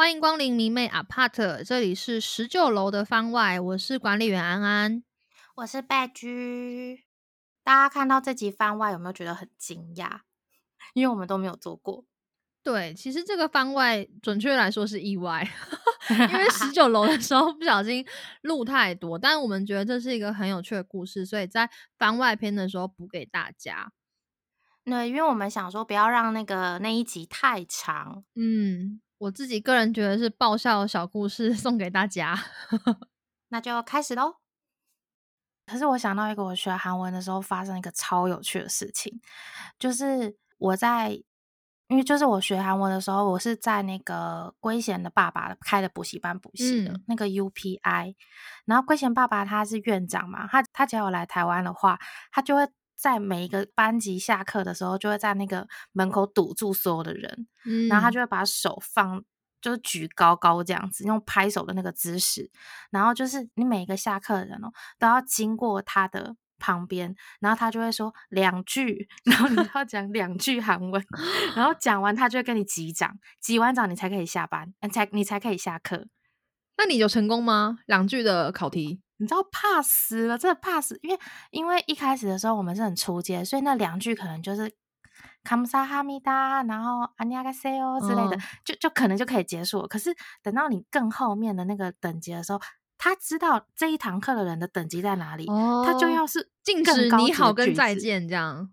欢迎光临迷妹 Apart，这里是十九楼的番外，我是管理员安安，我是白居。大家看到这集番外有没有觉得很惊讶？因为我们都没有做过。对，其实这个番外准确来说是意外，因为十九楼的时候不小心录太多，但我们觉得这是一个很有趣的故事，所以在番外篇的时候补给大家。对，因为我们想说不要让那个那一集太长。嗯。我自己个人觉得是爆笑小故事 送给大家，那就开始喽。可是我想到一个，我学韩文的时候发生一个超有趣的事情，就是我在，因为就是我学韩文的时候，我是在那个圭贤的爸爸开的补习班补习的那个 UPI，然后圭贤爸爸他是院长嘛，他他只要有来台湾的话，他就会。在每一个班级下课的时候，就会在那个门口堵住所有的人，然后他就会把手放，就是举高高这样子，用拍手的那个姿势，然后就是你每一个下课的人哦，都要经过他的旁边，然后他就会说两句，然后你要讲两句韩文，然后讲完他就会跟你击掌，击完掌你才可以下班，才你才可以下课。那你有成功吗？两句的考题？你知道怕死了，真的怕死，因为因为一开始的时候我们是很初阶，所以那两句可能就是卡姆萨哈密达，然后阿尼亚嘎塞哦之类的，就就可能就可以结束了。可是等到你更后面的那个等级的时候，他知道这一堂课的人的等级在哪里，他就要是禁止你好跟再见这样。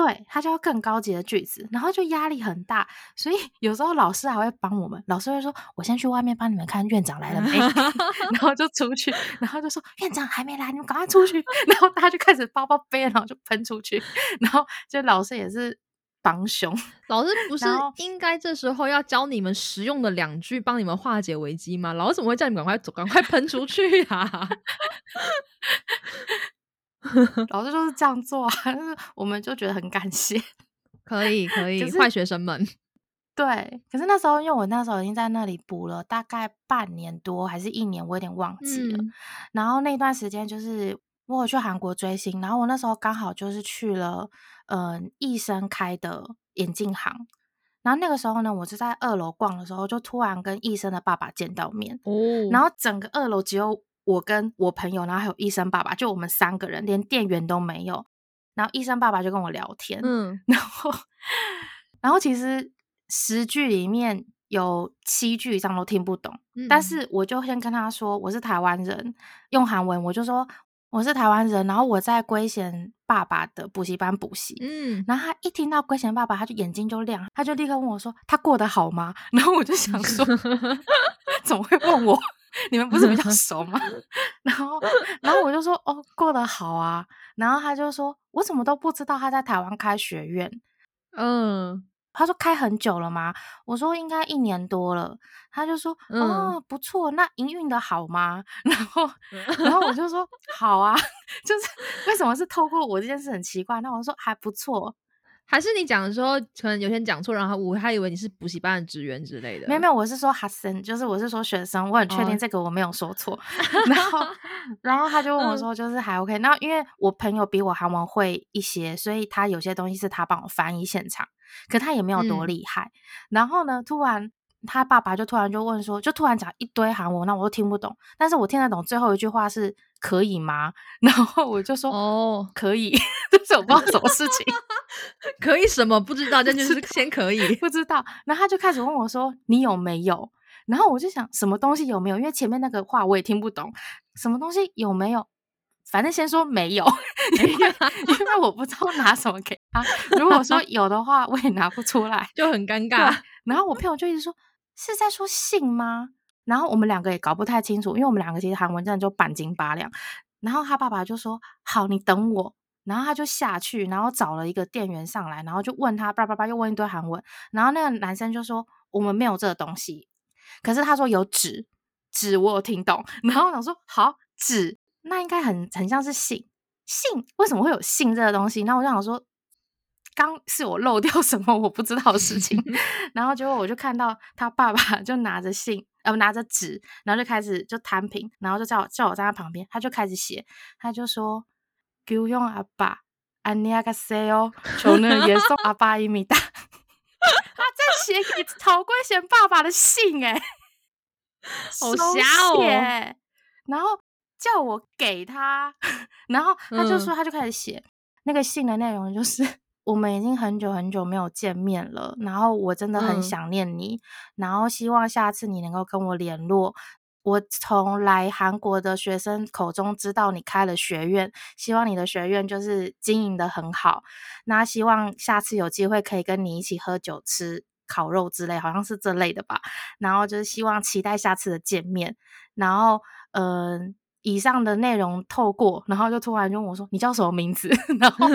对他就要更高级的句子，然后就压力很大，所以有时候老师还会帮我们。老师会说：“我先去外面帮你们看院长来了没。”然后就出去，然后就说：“院长还没来，你们赶快出去。”然后大家就开始包包背，然后就喷出去。然后就老师也是帮凶，老师不 是应该这时候要教你们实用的两句，帮你们化解危机吗？老师怎么会叫你们赶快走，赶快喷出去呀？老师就是这样做啊，但是我们就觉得很感谢，可以可以，坏学生们。对，可是那时候因为我那时候已经在那里补了大概半年多还是一年，我有点忘记了。然后那段时间就是我有去韩国追星，然后我那时候刚好就是去了嗯医生开的眼镜行，然后那个时候呢，我就在二楼逛的时候，就突然跟医生的爸爸见到面哦，然后整个二楼只有。我跟我朋友，然后还有医生爸爸，就我们三个人，连店员都没有。然后医生爸爸就跟我聊天，嗯，然后，然后其实十句里面有七句以上都听不懂，但是我就先跟他说我是台湾人，用韩文我就说我是台湾人，然后我在龟贤爸爸的补习班补习，嗯，然后他一听到龟贤爸爸，他就眼睛就亮，他就立刻问我说他过得好吗？然后我就想说 怎么会问我？你们不是比较熟吗？然后，然后我就说哦，过得好啊。然后他就说，我怎么都不知道他在台湾开学院。嗯，他说开很久了吗？我说应该一年多了。他就说哦，不错。那营运的好吗？然后，然后我 就说好啊。就是为什么是透过我这件事很奇怪？那我说还不错。还是你讲的时候，可能有些人讲错，然后我还以为你是补习班的职员之类的。没有没有，我是说哈森，就是我是说学生，我很确定这个我没有说错。然后然后他就问我说，就是还 OK。然后因为我朋友比我韩文会一些，所以他有些东西是他帮我翻译现场，可他也没有多厉害。然后呢，突然他爸爸就突然就问说，就突然讲一堆韩文，那我都听不懂，但是我听得懂最后一句话是可以吗？然后我就说哦，可以，就是我不知道什么事情。可以什么不知道？这就是先可以不知道，然后他就开始问我说：“你有没有？”然后我就想什么东西有没有？因为前面那个话我也听不懂，什么东西有没有？反正先说没有，因为因为我不知道拿什么给他。如果说有的话，我也拿不出来，就很尴尬。然后我朋友就一直说：“是在说信吗？”然后我们两个也搞不太清楚，因为我们两个其实韩文真的就半斤八两。然后他爸爸就说：“好，你等我。”然后他就下去，然后找了一个店员上来，然后就问他叭叭叭，又问一堆韩文。然后那个男生就说：“我们没有这个东西。”可是他说有纸，纸我有听懂。然后我想说：“好纸，那应该很很像是信，信为什么会有信这个东西？”那我就想说，刚是我漏掉什么我不知道的事情。然后结果我就看到他爸爸就拿着信，呃，拿着纸，然后就开始就摊平，然后就叫我叫我站在旁边，他就开始写，他就说。救用阿爸，安尼亚个塞哦，求能也送阿爸一米大。他在写给曹贵贤爸爸的信哎，好瞎哦。然后叫我给他，然后他就说他就开始写那个信的内容，就是 我们已经很久很久没有见面了，然后我真的很想念你，然后希望下次你能够跟我联络。我从来韩国的学生口中知道你开了学院，希望你的学院就是经营的很好。那希望下次有机会可以跟你一起喝酒、吃烤肉之类，好像是这类的吧。然后就是希望期待下次的见面。然后，嗯，以上的内容透过，然后就突然就问我说：“你叫什么名字？” 然后。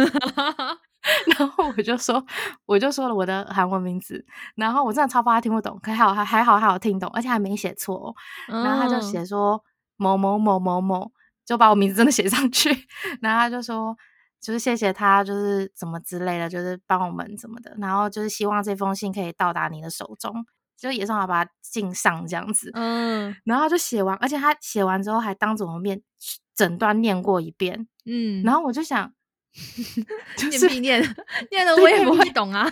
然后我就说，我就说了我的韩文名字，然后我真的超怕他听不懂，可还好还还好还好听懂，而且还没写错。然后他就写说某某某某某，就把我名字真的写上去。然后他就说，就是谢谢他，就是怎么之类的，就是帮我们怎么的。然后就是希望这封信可以到达你的手中，就也正好把它敬上这样子。嗯，然后就写完，而且他写完之后还当着我面整段念过一遍。嗯，然后我就想。念 念念的我也不会懂啊，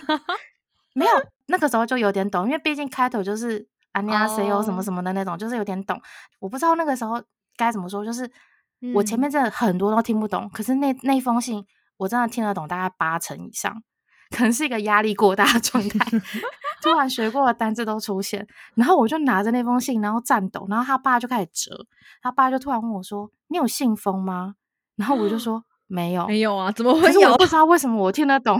没有那个时候就有点懂，因为毕竟开头就是啊尼亚谁有什么什么的那种，就是有点懂。我不知道那个时候该怎么说，就是我前面真的很多都听不懂，可是那那封信我真的听得懂大概八成以上，可能是一个压力过大的状态，突然学过的单字都出现，然后我就拿着那封信，然后颤抖，然后他爸就开始折，他爸就突然问我说：“你有信封吗？”然后我就 说。没有，没有啊？怎么会有？我不知道为什么我听得懂，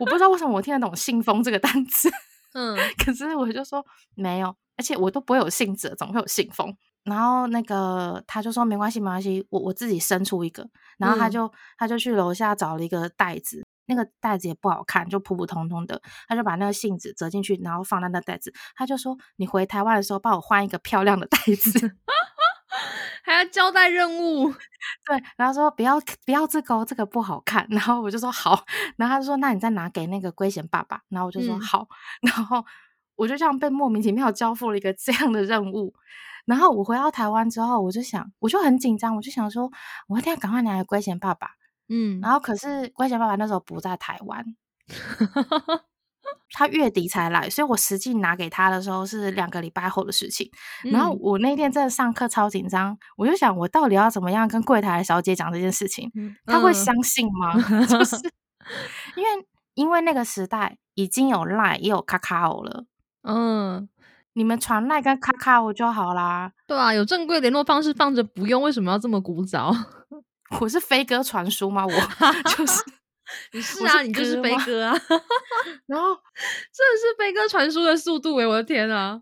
我不知道为什么我听得懂“信封”这个单词。嗯，可是我就说没有，而且我都不会有信纸，怎么会有信封？然后那个他就说没关系，没关系，我我自己生出一个。然后他就他就去楼下找了一个袋子，那个袋子也不好看，就普普通通的。他就把那个信纸折进去，然后放在那袋子。他就说你回台湾的时候帮我换一个漂亮的袋子。还要交代任务，对，然后说不要不要这个，这个不好看。然后我就说好，然后他就说那你再拿给那个龟贤爸爸。然后我就说好，然后我就这样被莫名其妙交付了一个这样的任务。然后我回到台湾之后，我就想，我就很紧张，我就想说，我一定要赶快拿给龟贤爸爸。嗯，然后可是乖贤爸爸那时候不在台湾。他月底才来，所以我实际拿给他的时候是两个礼拜后的事情。然后我那天真的上课超紧张，我就想我到底要怎么样跟柜台的小姐讲这件事情，他会相信吗？就是因为因为那个时代已经有赖也有卡卡欧了，嗯，你们传赖跟卡卡我就好啦。对啊，有正规联络方式放着不用，为什么要这么古早？我是飞鸽传书吗？我 就是。你是啊，你就是飞哥啊，然后这是飞哥传输的速度诶，我的天啊！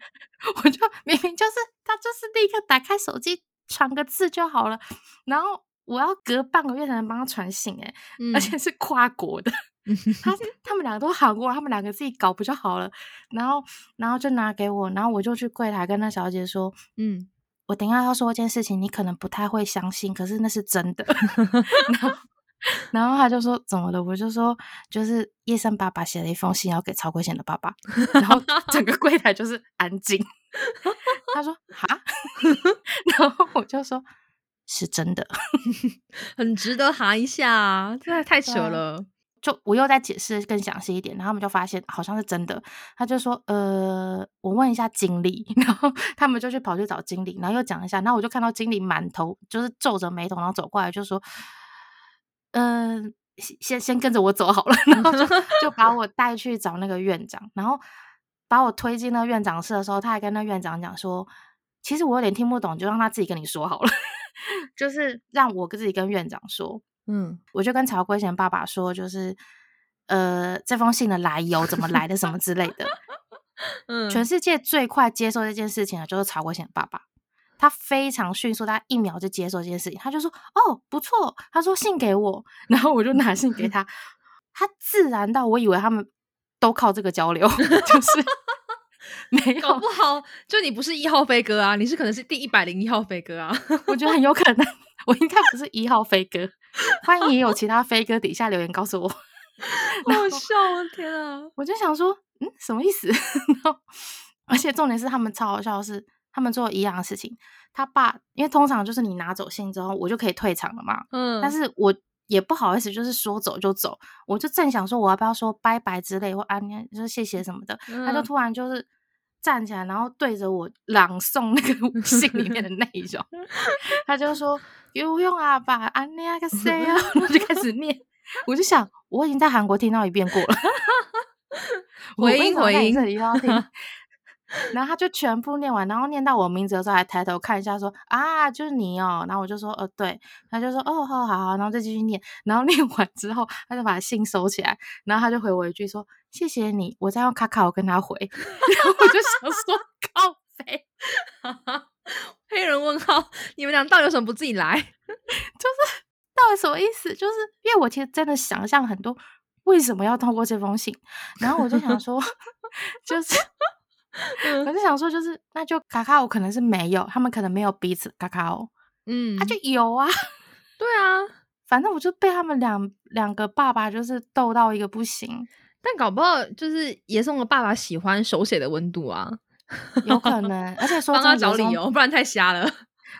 我就明明就是他，就是立刻打开手机传个字就好了，然后我要隔半个月才能帮他传信诶，而且是跨国的，他他们两个都韩国，他们两个自己搞不就好了？然后然后就拿给我，然后我就去柜台跟那小姐说，嗯，我等下要说一件事情，你可能不太会相信，可是那是真的。然后。然后他就说怎么了？我就说就是叶生爸爸写了一封信要给曹贵贤的爸爸，然后整个柜台就是安静。他说哈，然后我就说是真的，很值得哈一下，真的太扯了。就我又再解释更详细一点，然后他们就发现好像是真的。他就说呃，我问一下经理，然后他们就去跑去找经理，然后又讲一下，然后我就看到经理满头就是皱着眉头，然后走过来就说。嗯，先先跟着我走好了，然后就就把我带去找那个院长，然后把我推进那个院长室的时候，他还跟那院长讲说，其实我有点听不懂，就让他自己跟你说好了，就是让我自己跟院长说，嗯，我就跟曹圭贤爸爸说，就是呃，这封信的来由怎么来的，什么之类的，嗯，全世界最快接受这件事情的就是曹圭贤爸爸。他非常迅速，他一秒就接受这件事情。他就说：“哦，不错。”他说：“信给我。”然后我就拿信给他。他自然到我以为他们都靠这个交流，就是没有。搞不好就你不是一号飞哥啊，你是可能是第一百零一号飞哥啊。我觉得很有可能，我应该不是一号飞哥。欢迎有其他飞哥底下留言告诉我。好笑啊！天啊！我就想说，嗯，什么意思？然后，而且重点是他们超好笑的是。他们做一样的事情，他爸因为通常就是你拿走信之后，我就可以退场了嘛。嗯，但是我也不好意思，就是说走就走，我就正想说我要不要说拜拜之类或啊，就是谢谢什么的，他就突然就是站起来，然后对着我朗诵那个 信里面的内容。他就说：“有用啊，把安尼亚个谁啊？”我 就开始念。我就想，我已经在韩国听到一遍过了。回音回音，这里要听。然后他就全部念完，然后念到我名字的时候，还抬头看一下，说：“啊，就是你哦。”然后我就说：“呃，对。”他就说：“哦，好好好。”然后再继续念。然后念完之后，他就把信收起来，然后他就回我一句说：“谢谢你。”我再用卡卡我跟他回。然后我就想说：“ 靠飞，黑人问号，你们俩到底有什么不自己来？就是到底什么意思？就是因为我其实真的想象很多，为什么要通过这封信？然后我就想说，就是。我就想说，就是那就卡卡欧可能是没有，他们可能没有彼此卡卡欧，嗯，他就。有啊，对啊，反正我就被他们两两个爸爸就是逗到一个不行，但搞不好就是爷送的爸爸喜欢手写的温度啊，有可能，而且说帮他找理由，不然太瞎了，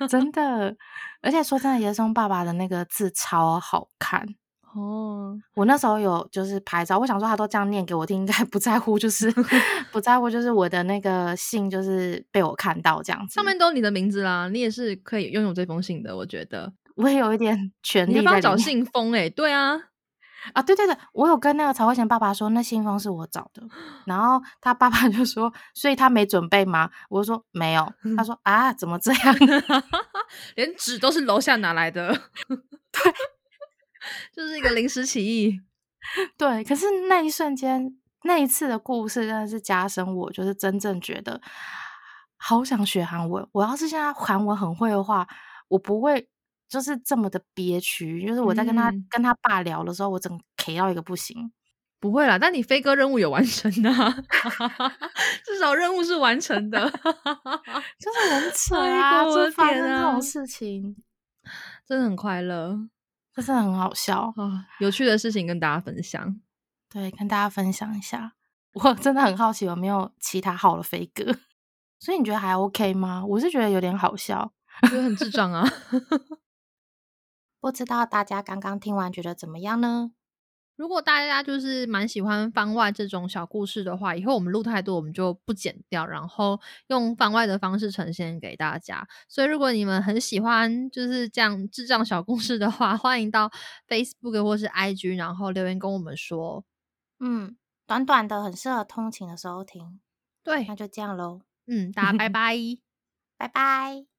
真的，而且说真的，爷送爸爸的那个字超好看。哦，我那时候有就是拍照，我想说他都这样念给我听，应该不在乎，就是 不在乎，就是我的那个信就是被我看到这样子，上面都有你的名字啦，你也是可以拥有这封信的，我觉得我也有一点 权利。你帮找信封哎，对啊，啊对对对，我有跟那个曹慧贤爸爸说，那信封是我找的，然后他爸爸就说，所以他没准备吗？我说没有，他说啊，怎么这样？连纸都是楼下拿来的，对。就是一个临时起意，对。可是那一瞬间，那一次的故事真的是加深我，就是真正觉得好想学韩文。我要是现在韩文很会的话，我不会就是这么的憋屈。就是我在跟他跟他爸聊的时候，我整 K 到一个不行。不会啦，但你飞哥任务有完成啊，至少任务是完成的，就是很扯啊！就发生这种事情，真的很快乐。真的很好笑啊！有趣的事情跟大家分享，对，跟大家分享一下。我真的很好奇有没有其他好的飞哥，所以你觉得还 OK 吗？我是觉得有点好笑，觉得很智障啊！不知道大家刚刚听完觉得怎么样呢？如果大家就是蛮喜欢番外这种小故事的话，以后我们录太多，我们就不剪掉，然后用番外的方式呈现给大家。所以如果你们很喜欢就是这样智障小故事的话，欢迎到 Facebook 或是 IG，然后留言跟我们说。嗯，短短的很适合通勤的时候听。对，那就这样喽。嗯，大家拜拜，拜拜。